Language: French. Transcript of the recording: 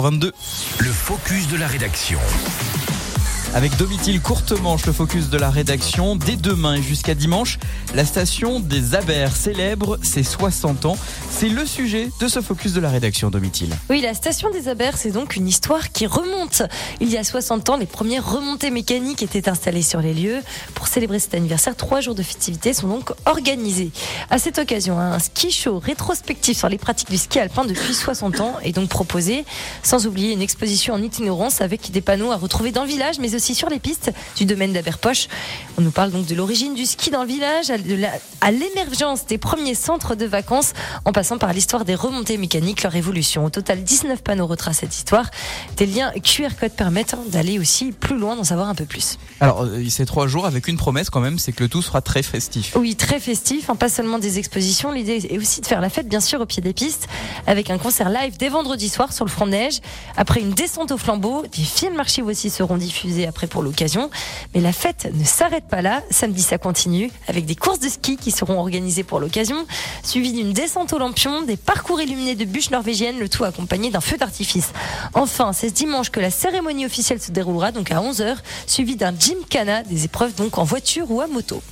22. Le focus de la rédaction. Avec Domitil Courtemanche, le focus de la rédaction. Dès demain et jusqu'à dimanche, la station des Abers célèbre ses 60 ans. C'est le sujet de ce focus de la rédaction, Domitil. Oui, la station des Abers, c'est donc une histoire qui remonte. Il y a 60 ans, les premières remontées mécaniques étaient installées sur les lieux. Pour célébrer cet anniversaire, trois jours de festivités sont donc organisés. À cette occasion, un ski show rétrospectif sur les pratiques du ski alpin depuis 60 ans est donc proposé, sans oublier une exposition en itinérance avec des panneaux à retrouver dans le village, mais aussi sur les pistes du domaine d'Aberpoche. On nous parle donc de l'origine du ski dans le village, à l'émergence des premiers centres de vacances, en passant par l'histoire des remontées mécaniques, leur évolution. Au total, 19 panneaux retracent cette histoire. Des liens QR code permettent d'aller aussi plus loin, d'en savoir un peu plus. Alors, euh, ces trois jours avec une promesse quand même, c'est que le tout sera très festif. Oui, très festif, hein, pas seulement des expositions. L'idée est aussi de faire la fête, bien sûr, au pied des pistes, avec un concert live dès vendredi soir sur le front de neige. Après une descente au flambeau, des films archives aussi seront diffusés après pour l'occasion. Mais la fête ne s'arrête pas là. Samedi, ça continue avec des courses de ski qui seront organisées pour l'occasion, suivies d'une descente au lampion, des parcours illuminés de bûches norvégiennes, le tout accompagné d'un feu d'artifice. Enfin, c'est ce dimanche que la cérémonie officielle se déroulera, donc à 11h, suivie d'un gymkhana, des épreuves donc en voiture ou à moto.